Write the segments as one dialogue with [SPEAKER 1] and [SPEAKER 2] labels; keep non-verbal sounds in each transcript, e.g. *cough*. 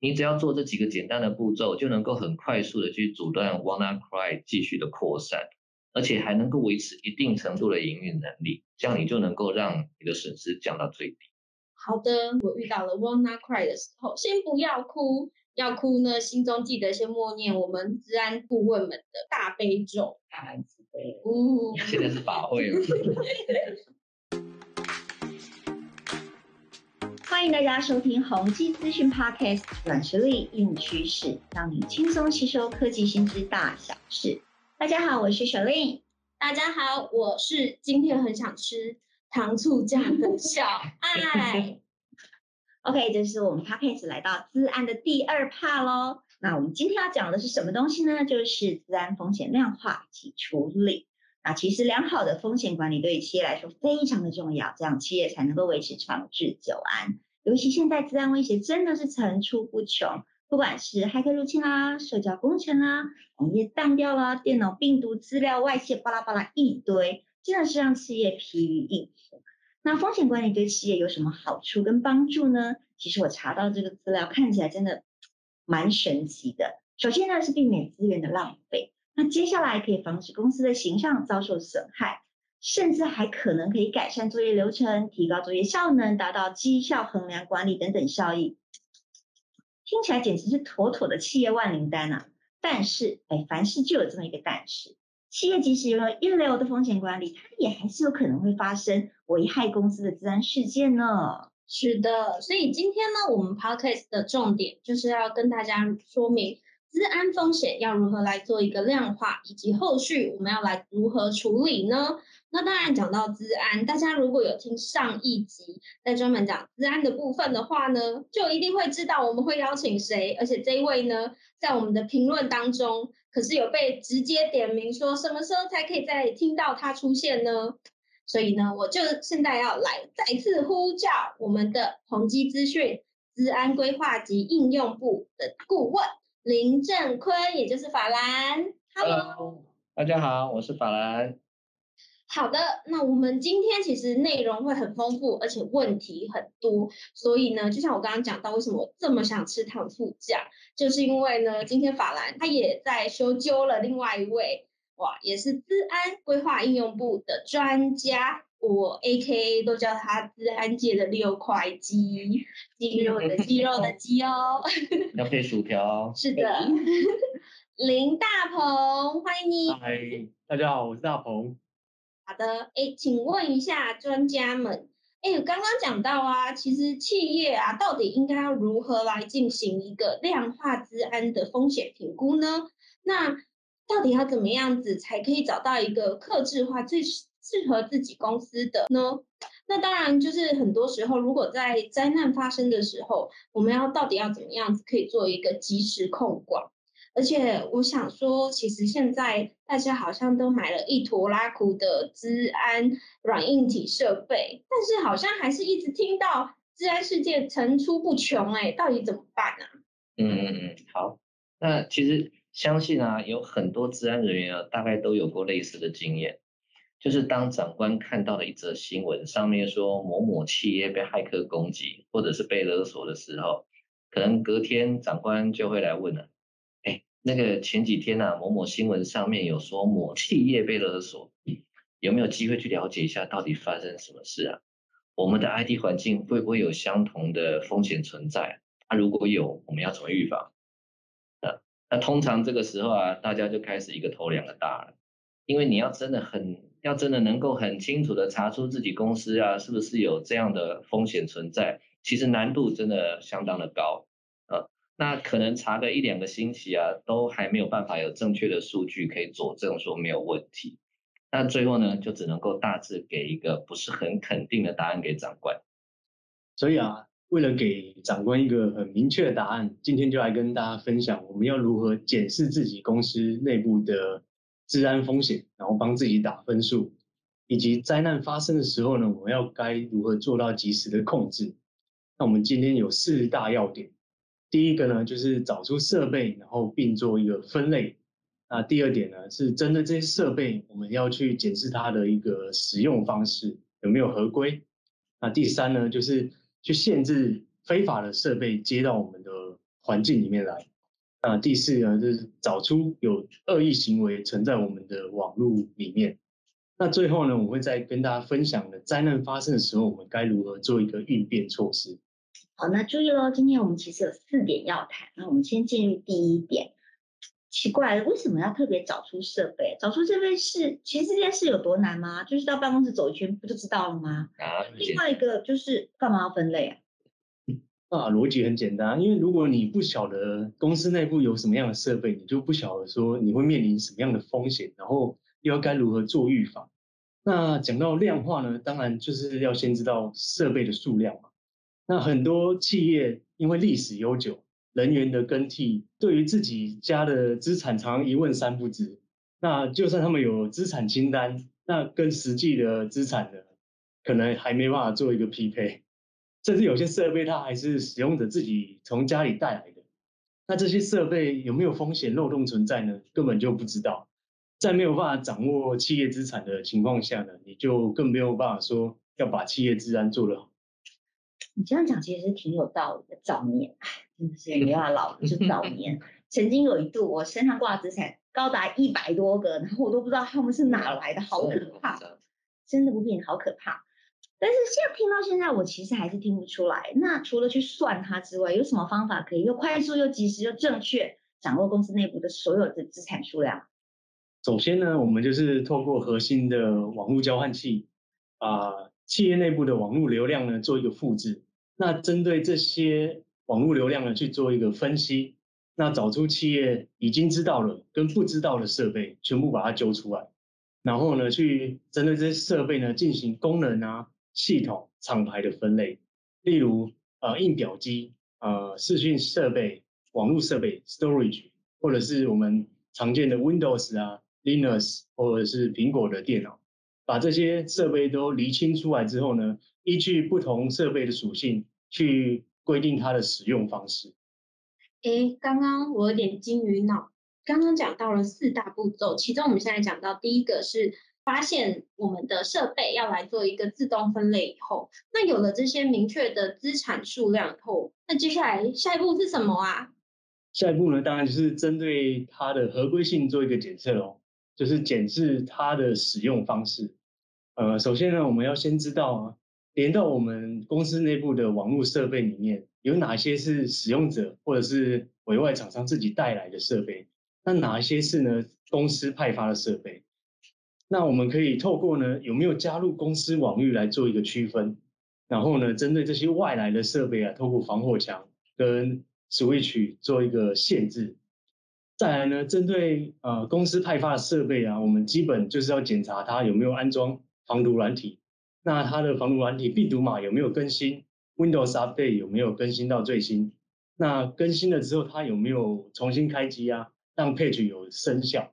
[SPEAKER 1] 你只要做这几个简单的步骤，就能够很快速的去阻断 WannaCry 继续的扩散，而且还能够维持一定程度的营运能力，这样你就能够让你的损失降到最低。
[SPEAKER 2] 好的，我遇到了 WannaCry 的时候，先不要哭，要哭呢，心中记得先默念我们治安顾问们的大悲咒，
[SPEAKER 3] 大安慈悲。
[SPEAKER 2] 呜，
[SPEAKER 1] 现在是法会了。*laughs*
[SPEAKER 3] 欢迎大家收听宏基资讯 Podcast，软实力硬趋势，让你轻松吸收科技新知大小事。大家好，我是小令。
[SPEAKER 2] 大家好，我是今天很想吃糖醋酱的小爱。*laughs*
[SPEAKER 3] OK，这是我们 Podcast 来到资安的第二 part 喽。那我们今天要讲的是什么东西呢？就是资安风险量化及处理。那其实良好的风险管理对于企业来说非常的重要，这样企业才能够维持长治久安。尤其现在治安威胁真的是层出不穷，不管是骇客入侵啦、社交工程啦、网页当掉啦、电脑病毒资料外泄，巴拉巴拉一堆，真的是让企业疲于应付。那风险管理对企业有什么好处跟帮助呢？其实我查到这个资料，看起来真的蛮神奇的。首先呢是避免资源的浪费，那接下来可以防止公司的形象遭受损害。甚至还可能可以改善作业流程，提高作业效能，达到绩效衡量管理等等效益。听起来简直是妥妥的企业万灵丹啊！但是，哎，凡事就有这么一个但是，企业即使拥有一流的风险管理，它也还是有可能会发生危害公司的治安事件呢。
[SPEAKER 2] 是的，所以今天呢，我们 podcast 的重点就是要跟大家说明。治安风险要如何来做一个量化，以及后续我们要来如何处理呢？那当然讲到治安，大家如果有听上一集在专门讲治安的部分的话呢，就一定会知道我们会邀请谁，而且这一位呢，在我们的评论当中可是有被直接点名说什么时候才可以再听到他出现呢？所以呢，我就现在要来再次呼叫我们的宏基资讯治安规划及应用部的顾问。林正坤，也就是法兰，Hello，
[SPEAKER 1] 大家好，我是法兰。
[SPEAKER 2] 好的，那我们今天其实内容会很丰富，而且问题很多，所以呢，就像我刚刚讲到，为什么我这么想吃糖醋酱，就是因为呢，今天法兰他也在修究了另外一位，哇，也是资安规划应用部的专家。我 A K A 都叫他治安界的六块肌，肌肉的肌肉的肌哦，*laughs*
[SPEAKER 1] 要配薯条。
[SPEAKER 2] 是的，*laughs* 林大鹏，欢迎你。
[SPEAKER 4] 嗨，大家好，我是大鹏。
[SPEAKER 2] 好的，哎，请问一下专家们，哎，刚刚讲到啊，其实企业啊，到底应该要如何来进行一个量化治安的风险评估呢？那到底要怎么样子才可以找到一个克制化最？适合自己公司的呢？那当然就是很多时候，如果在灾难发生的时候，我们要到底要怎么样子可以做一个及时控管？而且我想说，其实现在大家好像都买了一坨拉苦的治安软硬体设备，但是好像还是一直听到治安事件层出不穷，哎，到底怎么办呢？
[SPEAKER 1] 嗯嗯嗯，好，那其实相信啊，有很多治安人员啊，大概都有过类似的经验。就是当长官看到了一则新闻，上面说某某企业被骇客攻击，或者是被勒索的时候，可能隔天长官就会来问了：那个前几天啊，某某新闻上面有说某企业被勒索，有没有机会去了解一下到底发生什么事啊？我们的 IT 环境会不会有相同的风险存在？啊，如果有，我们要怎么预防？啊那通常这个时候啊，大家就开始一个头两个大了，因为你要真的很。要真的能够很清楚的查出自己公司啊是不是有这样的风险存在，其实难度真的相当的高，那可能查个一两个星期啊，都还没有办法有正确的数据可以佐证说没有问题，那最后呢，就只能够大致给一个不是很肯定的答案给长官。
[SPEAKER 4] 所以啊，为了给长官一个很明确的答案，今天就来跟大家分享我们要如何检视自己公司内部的。治安风险，然后帮自己打分数，以及灾难发生的时候呢，我们要该如何做到及时的控制？那我们今天有四大要点。第一个呢，就是找出设备，然后并做一个分类。那第二点呢，是针对这些设备，我们要去检视它的一个使用方式有没有合规。那第三呢，就是去限制非法的设备接到我们的环境里面来。那第四呢，就是找出有恶意行为存在我们的网络里面。那最后呢，我会再跟大家分享的灾难发生的时候，我们该如何做一个应变措施。
[SPEAKER 3] 好，那注意喽，今天我们其实有四点要谈。那我们先进入第一点。奇怪了，为什么要特别找出设备？找出设备是，其实这件事有多难吗？就是到办公室走一圈，不就知道了吗？
[SPEAKER 1] 啊，
[SPEAKER 3] 另外一个就是干嘛要分类啊？*laughs*
[SPEAKER 4] 啊，逻辑很简单，因为如果你不晓得公司内部有什么样的设备，你就不晓得说你会面临什么样的风险，然后又要该如何做预防。那讲到量化呢，当然就是要先知道设备的数量嘛。那很多企业因为历史悠久，人员的更替，对于自己家的资产常一问三不知。那就算他们有资产清单，那跟实际的资产呢，可能还没办法做一个匹配。甚至有些设备它还是使用者自己从家里带来的，那这些设备有没有风险漏洞存在呢？根本就不知道。在没有办法掌握企业资产的情况下呢，你就更没有办法说要把企业治安做得好。
[SPEAKER 3] 你这样讲其实是挺有道理的。早年，真的是没办法老，就 *laughs* 早年。曾经有一度，我身上挂资产高达一百多个，然后我都不知道他们是哪来的，好可怕，真的不骗你，好可怕。但是现在听到现在，我其实还是听不出来。那除了去算它之外，有什么方法可以又快速又及时又正确掌握公司内部的所有的资产数量？
[SPEAKER 4] 首先呢，我们就是透过核心的网络交换器，啊，企业内部的网络流量呢做一个复制。那针对这些网络流量呢去做一个分析，那找出企业已经知道了跟不知道的设备，全部把它揪出来，然后呢去针对这些设备呢进行功能啊。系统厂牌的分类，例如呃印表机、呃视讯设备、网络设备 （storage） 或者是我们常见的 Windows 啊、Linux 或者是苹果的电脑，把这些设备都厘清出来之后呢，依据不同设备的属性去规定它的使用方式。
[SPEAKER 2] 哎，刚刚我有点金鱼脑，刚刚讲到了四大步骤，其中我们现在讲到第一个是。发现我们的设备要来做一个自动分类以后，那有了这些明确的资产数量后，那接下来下一步是什么啊？
[SPEAKER 4] 下一步呢，当然就是针对它的合规性做一个检测喽，就是检视它的使用方式。呃，首先呢，我们要先知道啊，连到我们公司内部的网络设备里面有哪些是使用者或者是委外厂商自己带来的设备，那哪些是呢公司派发的设备？那我们可以透过呢有没有加入公司网域来做一个区分，然后呢针对这些外来的设备啊，透过防火墙跟 switch 做一个限制。再来呢，针对呃公司派发的设备啊，我们基本就是要检查它有没有安装防毒软体，那它的防毒软体病毒码有没有更新，Windows Update 有没有更新到最新？那更新了之后，它有没有重新开机啊，让 page 有生效？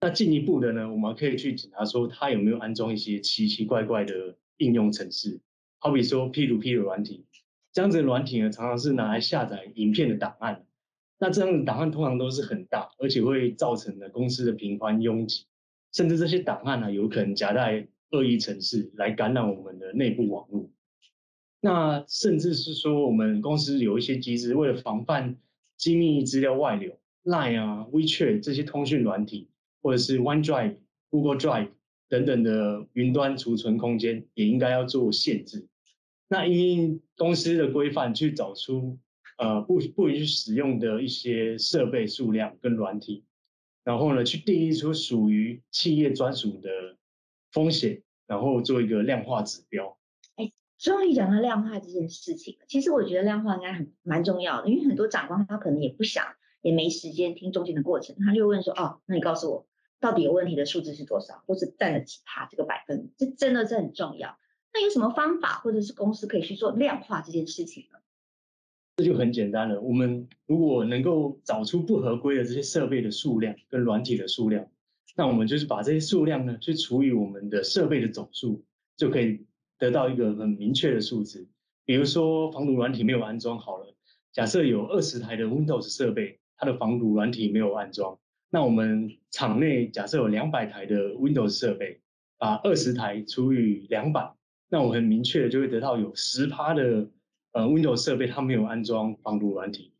[SPEAKER 4] 那进一步的呢，我们可以去检查说它有没有安装一些奇奇怪怪的应用程式，好比说 P to P 的软体，这样子的软体呢，常常是拿来下载影片的档案。那这样的档案通常都是很大，而且会造成的公司的频繁拥挤，甚至这些档案呢，有可能夹带恶意程式来感染我们的内部网络。那甚至是说，我们公司有一些机制，为了防范机密资料外流，Line 啊、WeChat 这些通讯软体。或者是 OneDrive、Google Drive 等等的云端储存空间，也应该要做限制。那因公司的规范去找出呃不不允许使用的一些设备数量跟软体，然后呢去定义出属于企业专属的风险，然后做一个量化指标。
[SPEAKER 3] 哎，终于讲到量化这件事情了。其实我觉得量化应该很蛮重要的，因为很多长官他可能也不想，也没时间听中间的过程，他就问说：哦，那你告诉我。到底有问题的数字是多少，或是占了几趴这个百分，这真的是很重要。那有什么方法或者是公司可以去做量化这件事情呢？
[SPEAKER 4] 这就很简单了。我们如果能够找出不合规的这些设备的数量跟软体的数量，那我们就是把这些数量呢去除以我们的设备的总数，就可以得到一个很明确的数字。比如说防毒软体没有安装好了，假设有二十台的 Windows 设备，它的防毒软体没有安装。那我们厂内假设有两百台的 Windows 设备，把二十台除以两百，那我很明确的就会得到有十趴的呃 Windows 设备它没有安装防毒软体。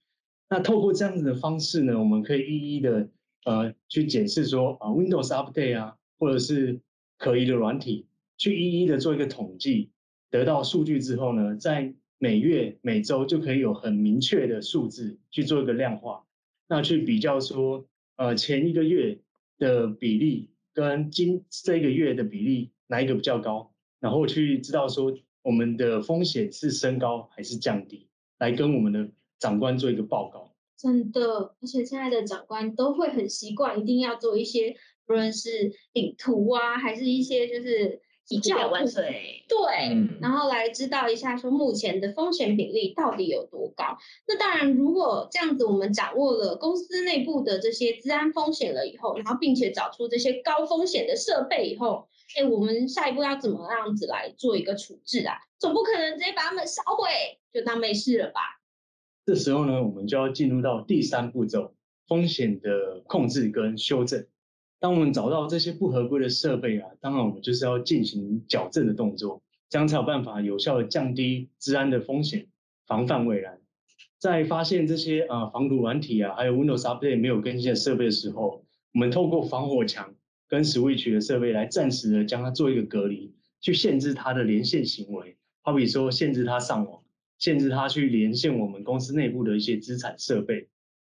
[SPEAKER 4] 那透过这样子的方式呢，我们可以一一的呃去检视说啊 Windows Update 啊，或者是可疑的软体，去一一的做一个统计，得到数据之后呢，在每月每周就可以有很明确的数字去做一个量化，那去比较说呃前一个月的比例跟今这个月的比例哪一个比较高，然后去知道说我们的风险是升高还是降低，来跟我们的长官做一个报告。
[SPEAKER 2] 真的，而且现在的长官都会很习惯，一定要做一些，不论是领图啊，还是一些就是比较
[SPEAKER 3] 万岁。
[SPEAKER 2] 对，
[SPEAKER 1] 嗯
[SPEAKER 2] 然后来知道一下说目前的风险比例到底有多高。那当然，如果这样子我们掌握了公司内部的这些治安风险了以后，然后并且找出这些高风险的设备以后，哎，我们下一步要怎么样子来做一个处置啊？总不可能直接把它们烧毁，就当没事了吧？
[SPEAKER 4] 这时候呢，我们就要进入到第三步骤，风险的控制跟修正。当我们找到这些不合规的设备啊，当然我们就是要进行矫正的动作，这样才有办法有效的降低治安的风险，防范未然。在发现这些啊、防毒软体啊，还有 Windows Update 没有更新的设备的时候，我们透过防火墙跟 Switch 的设备来暂时的将它做一个隔离，去限制它的连线行为，好比说限制它上网。限制他去连线我们公司内部的一些资产设备，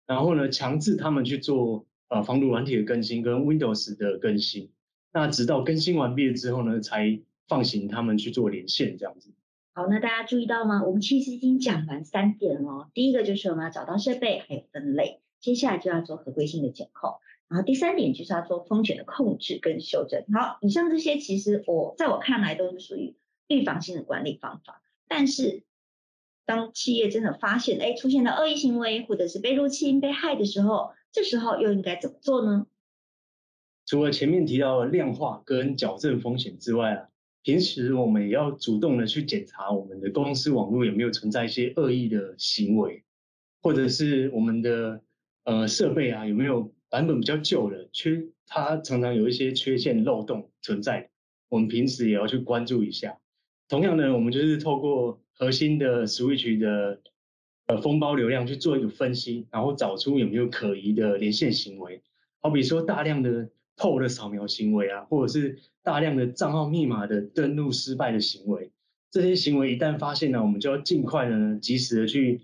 [SPEAKER 4] 然后呢，强制他们去做呃防毒软体的更新跟 Windows 的更新，那直到更新完毕了之后呢，才放行他们去做连线这样子。
[SPEAKER 3] 好，那大家注意到吗？我们其实已经讲完三点了。第一个就是我们要找到设备，还有分类，接下来就要做合规性的检控，然后第三点就是要做风险的控制跟修正。好，以上这些其实我在我看来都是属于预防性的管理方法，但是当企业真的发现，哎，出现了恶意行为，或者是被入侵、被害的时候，这时候又应该怎么做呢？
[SPEAKER 4] 除了前面提到的量化跟矫正风险之外啊，平时我们也要主动的去检查我们的公司网络有没有存在一些恶意的行为，或者是我们的呃设备啊有没有版本比较旧的，缺它常常有一些缺陷漏洞存在，我们平时也要去关注一下。同样呢，我们就是透过核心的 Switch 的呃封包流量去做一个分析，然后找出有没有可疑的连线行为，好比说大量的透的扫描行为啊，或者是大量的账号密码的登录失败的行为，这些行为一旦发现呢，我们就要尽快的，及时的去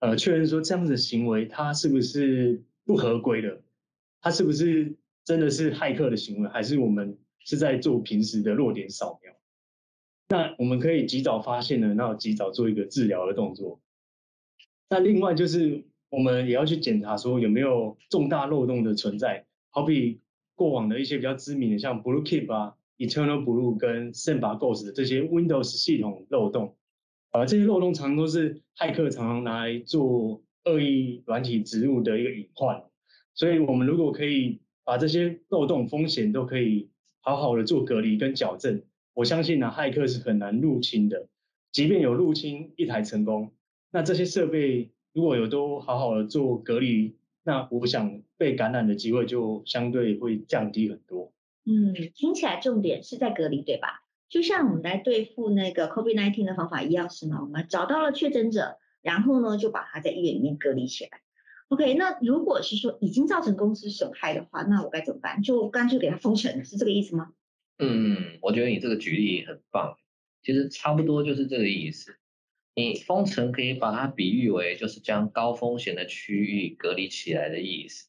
[SPEAKER 4] 呃确认说这样子的行为它是不是不合规的，它是不是真的是骇客的行为，还是我们是在做平时的弱点扫描？那我们可以及早发现呢，那及早做一个治疗的动作。那另外就是我们也要去检查说有没有重大漏洞的存在，好比过往的一些比较知名的，像 BlueKeep 啊、Eternal Blue 跟 Samba Ghost 这些 Windows 系统漏洞，呃，这些漏洞常常都是骇客常常拿来做恶意软体植入的一个隐患。所以我们如果可以把这些漏洞风险都可以好好的做隔离跟矫正，我相信呢、骇客是很难入侵的。即便有入侵一台成功，那这些设备如果有都好好的做隔离，那我想被感染的机会就相对会降低很多。
[SPEAKER 3] 嗯，听起来重点是在隔离，对吧？就像我们来对付那个 COVID-19 的方法一样，是吗？我们找到了确诊者，然后呢就把他在医院里面隔离起来。OK，那如果是说已经造成公司损害的话，那我该怎么办？就干脆给他封城，是这个意思吗？
[SPEAKER 1] 嗯，我觉得你这个举例很棒，其实差不多就是这个意思。你封城可以把它比喻为就是将高风险的区域隔离起来的意思，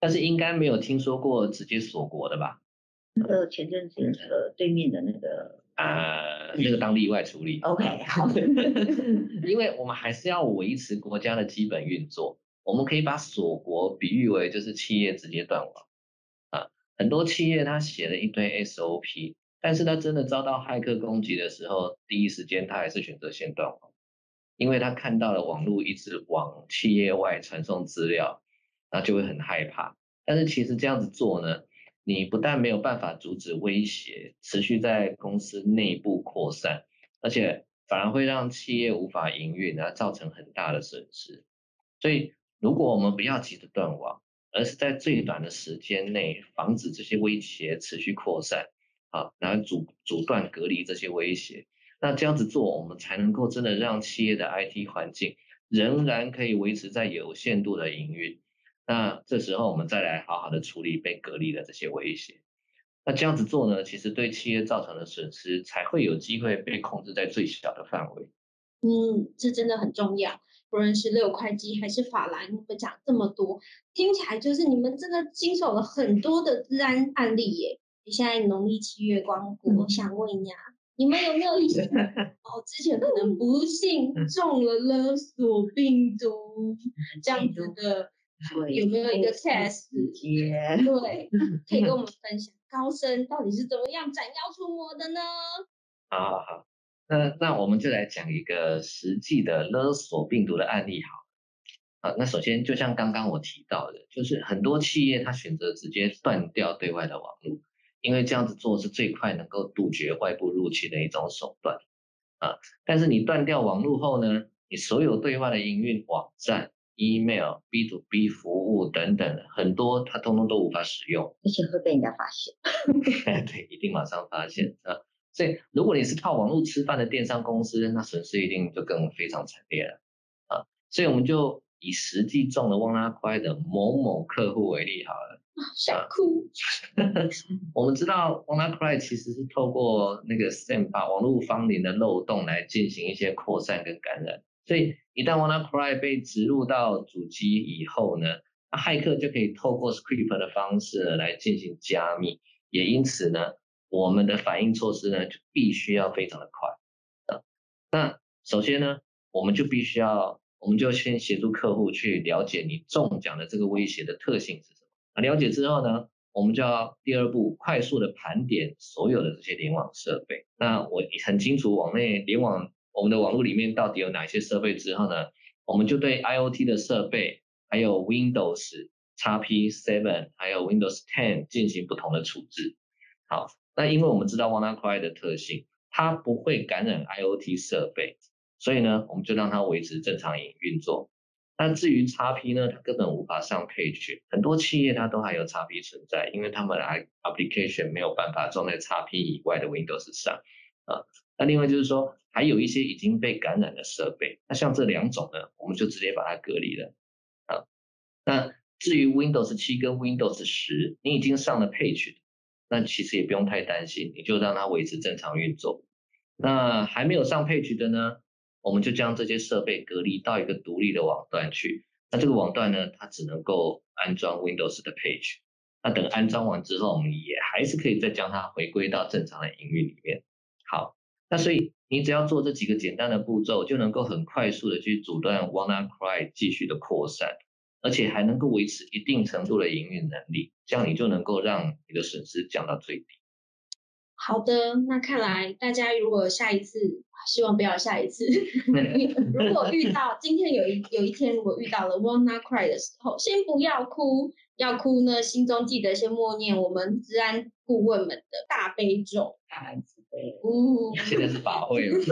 [SPEAKER 1] 但是应该没有听说过直接锁国的吧？
[SPEAKER 3] 那个前阵子那个对面的那个
[SPEAKER 1] 啊、那个当例外处理。
[SPEAKER 3] OK，*laughs* 好，*laughs*
[SPEAKER 1] 因为我们还是要维持国家的基本运作，我们可以把锁国比喻为就是企业直接断网啊。很多企业它写了一堆 SOP，但是它真的遭到骇客攻击的时候，第一时间他还是选择先断网，因为他看到了网络一直往企业外传送资料，然后就会很害怕。但是其实这样子做呢，你不但没有办法阻止威胁持续在公司内部扩散，而且反而会让企业无法营运，然后造成很大的损失。所以，如果我们不要急着断网，而是在最短的时间内防止这些威胁持续扩散，啊，然后阻阻断隔离这些威胁，那这样子做，我们才能够真的让企业的 IT 环境仍然可以维持在有限度的营运。那这时候我们再来好好的处理被隔离的这些威胁。那这样子做呢，其实对企业造成的损失才会有机会被控制在最小的范围。
[SPEAKER 2] 嗯，这真的很重要。不论是六块肌还是法兰，你们讲这么多，听起来就是你们真的经手了很多的治安案例耶。你现在农历七月光顾，*laughs* 我想问一下，你们有没有一些 *laughs* 哦，之前可能不幸中了勒索病毒这样子的，有没有一个 case？对，可以跟我 *laughs* 们分享。高升到底是怎么样斩妖除魔的呢？
[SPEAKER 1] 好好好，那那我们就来讲一个实际的勒索病毒的案例好。啊，那首先就像刚刚我提到的，就是很多企业它选择直接断掉对外的网络，因为这样子做是最快能够杜绝外部入侵的一种手段。啊，但是你断掉网络后呢，你所有对外的营运网站。email、B to B 服务等等，很多它通通都无法使用，
[SPEAKER 3] 而且会被人家发现。*laughs*
[SPEAKER 1] 对，一定马上发现啊！所以，如果你是靠网络吃饭的电商公司，那损失一定就更非常惨烈了啊！所以，我们就以实际中了汪拉快的某某客户为例好了。
[SPEAKER 2] 想哭。
[SPEAKER 1] 我们知道 WannaCry 其实是透过那个 SAM 把网络方龄的漏洞来进行一些扩散跟感染。所以一旦 WannaCry 被植入到主机以后呢，那骇客就可以透过 Script 的方式来进行加密，也因此呢，我们的反应措施呢就必须要非常的快。啊，那首先呢，我们就必须要，我们就先协助客户去了解你中奖的这个威胁的特性是什么。啊，了解之后呢，我们就要第二步快速的盘点所有的这些联网设备。那我很清楚网内联网。我们的网络里面到底有哪些设备？之后呢，我们就对 IOT 的设备，还有 Windows XP7，还有 Windows 10进行不同的处置。好，那因为我们知道 WannaCry 的特性，它不会感染 IOT 设备，所以呢，我们就让它维持正常营运作。那至于 XP 呢，它根本无法上配置，很多企业它都还有 XP 存在，因为他们的 application 没有办法装在 XP 以外的 Windows 上啊。那另外就是说，还有一些已经被感染的设备，那像这两种呢，我们就直接把它隔离了。啊，那至于 Windows 七跟 Windows 十，你已经上了 Page，那其实也不用太担心，你就让它维持正常运作。那还没有上 Page 的呢，我们就将这些设备隔离到一个独立的网段去。那这个网段呢，它只能够安装 Windows 的 Page。那等安装完之后，我们也还是可以再将它回归到正常的营运里面。好。那所以你只要做这几个简单的步骤，就能够很快速的去阻断 WannaCry 继续的扩散，而且还能够维持一定程度的营运能力，这样你就能够让你的损失降到最低。
[SPEAKER 2] 好的，那看来大家如果下一次，希望不要下一次，*laughs* 如果遇到今天有一有一天如果遇到了 WannaCry 的时候，先不要哭，要哭呢，心中记得先默念我们治安顾问们的大悲咒。
[SPEAKER 1] 哦，现在是法会了。*laughs*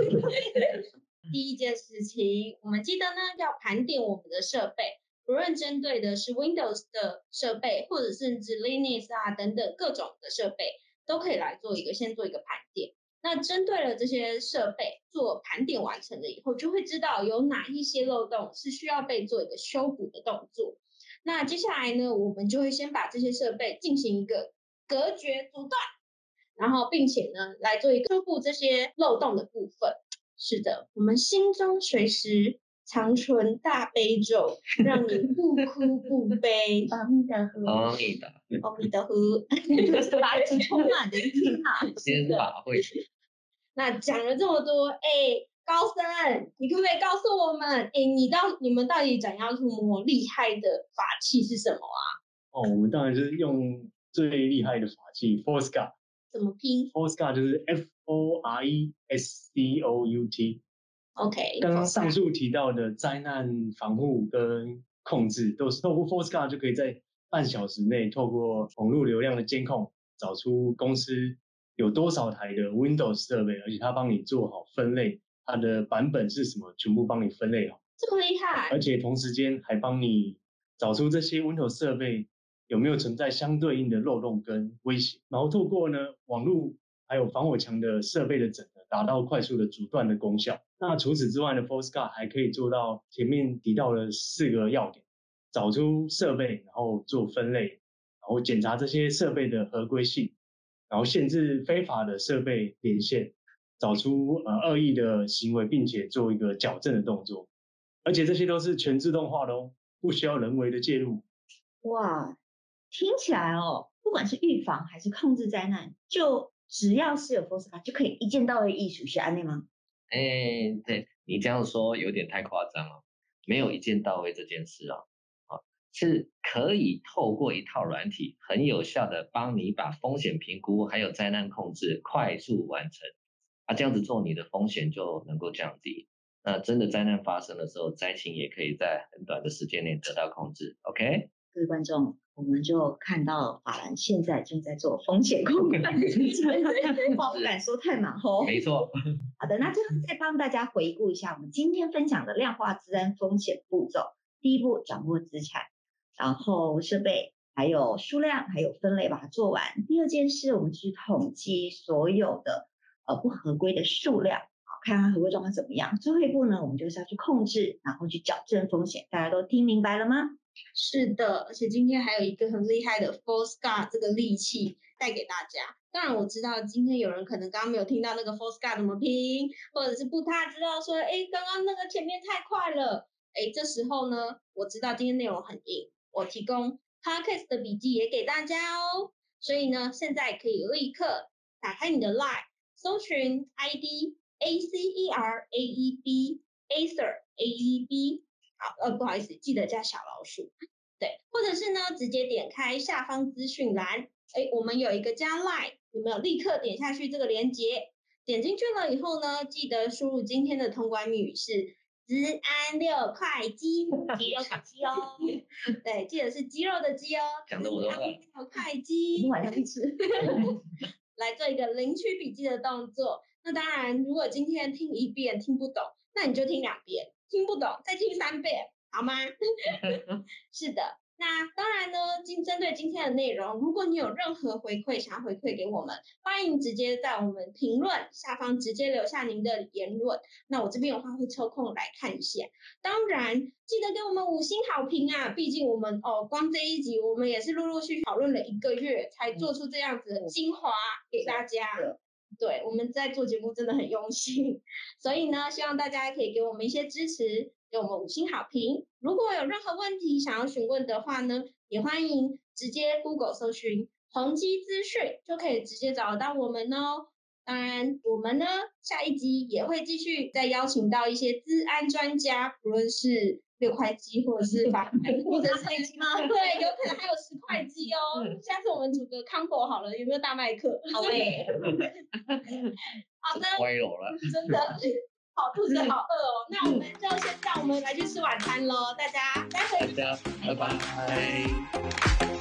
[SPEAKER 2] 第一件事情，我们记得呢，要盘点我们的设备，不论针对的是 Windows 的设备，或者甚至 Linux 啊等等各种的设备，都可以来做一个先做一个盘点。那针对了这些设备做盘点完成了以后，就会知道有哪一些漏洞是需要被做一个修补的动作。那接下来呢，我们就会先把这些设备进行一个隔绝阻断。然后，并且呢，来做一个修复这些漏洞的部分。是的，我们心中随时常存大悲咒，让你不哭不悲。阿弥陀佛，
[SPEAKER 1] 阿弥陀
[SPEAKER 2] 佛，阿弥陀佛，法喜充满的一天啊！*laughs*
[SPEAKER 1] 先法会。*laughs*
[SPEAKER 2] 那讲了这么多，哎，高僧，你可不可以告诉我们，哎，你到你们到底斩妖除魔厉害的法器是什么啊？
[SPEAKER 4] 哦，我们当然是用最厉害的法器 Forsca。
[SPEAKER 2] 怎么拼
[SPEAKER 4] ？Forscout 就是 F O R E S C O U T。
[SPEAKER 2] OK。
[SPEAKER 4] 刚刚上述提到的灾难防护跟控制，都是透过 Forscout 就可以在半小时内，透过网络流量的监控，找出公司有多少台的 Windows 设备，而且它帮你做好分类，它的版本是什么，全部帮你分类好。
[SPEAKER 2] 这么厉害！
[SPEAKER 4] 而且同时间还帮你找出这些 Windows 设备。有没有存在相对应的漏洞跟威胁？然后透过呢网络还有防火墙的设备的整合，达到快速的阻断的功效。那除此之外呢 f o r s c a r 还可以做到前面提到的四个要点：找出设备，然后做分类，然后检查这些设备的合规性，然后限制非法的设备连线，找出呃恶意的行为，并且做一个矫正的动作。而且这些都是全自动化的哦，不需要人为的介入。
[SPEAKER 3] 哇，听起来哦，不管是预防还是控制灾难，就只要是有 FOSCA 就可以一键到位，艺术是安内吗？
[SPEAKER 1] 哎，对你这样说有点太夸张了，没有一键到位这件事哦，啊，是可以透过一套软体，很有效的帮你把风险评估还有灾难控制快速完成，啊，这样子做你的风险就能够降低。那真的灾难发生的时候，灾情也可以在很短的时间内得到控制。OK，
[SPEAKER 3] 各位观众，我们就看到法兰现在正在做风险控管，*laughs* 话不敢说太满哦。
[SPEAKER 1] 没错。*laughs*
[SPEAKER 3] 好的，那最后再帮大家回顾一下我们今天分享的量化自然风险步骤。第一步，掌握资产，然后设备，还有数量，还有分类，把它做完。第二件事，我们去统计所有的呃不合规的数量。看它合规状况怎么样。最后一步呢，我们就是要去控制，然后去矫正风险。大家都听明白了吗？
[SPEAKER 2] 是的，而且今天还有一个很厉害的 f o r s c a r 这个利器带给大家。当然我知道今天有人可能刚刚没有听到那个 f o r s c a r 怎么拼，或者是不太知道说，哎，刚刚那个前面太快了。哎，这时候呢，我知道今天内容很硬，我提供 Podcast 的笔记也给大家哦。所以呢，现在可以立刻打开你的 Line，搜寻 ID。A C E R A E B Acer A E B 好呃不好意思，记得加小老鼠对，或者是呢直接点开下方资讯栏，哎我们有一个加 Line 有没有？立刻点下去这个链接，点进去了以后呢，记得输入今天的通关密语是资安六块鸡，鸡肉烤鸡哦，*laughs* 对，记得是鸡肉的鸡哦，
[SPEAKER 1] 讲的我都饿，
[SPEAKER 2] 六块鸡，
[SPEAKER 3] 今晚上去吃，
[SPEAKER 2] 来做一个领取笔记的动作。那当然，如果今天听一遍听不懂，那你就听两遍，听不懂再听三遍，好吗？*laughs* 是的，那当然呢，今针对今天的内容，如果你有任何回馈想要回馈给我们，欢迎直接在我们评论下方直接留下您的言论，那我这边的话会抽空来看一下。当然，记得给我们五星好评啊！毕竟我们哦，光这一集我们也是陆陆续续讨论了一个月，才做出这样子的精华给大家。对，我们在做节目真的很用心，所以呢，希望大家可以给我们一些支持，给我们五星好评。如果有任何问题想要询问的话呢，也欢迎直接 Google 搜寻宏基资讯，就可以直接找到我们哦。当然，我们呢下一集也会继续再邀请到一些资安专家，不论是。六块鸡或者是八块，*laughs* 或者是黑鸡吗？*laughs* 对，有可能还有十块鸡哦。下次我们组个 combo 好了，有没有大麦克？
[SPEAKER 3] 好嘞。
[SPEAKER 2] 好的。
[SPEAKER 1] 歪楼了。
[SPEAKER 2] 真的，*laughs* 好肚子好饿哦。那我们就先让我们来去吃晚餐喽，大家。
[SPEAKER 1] 大家拜拜。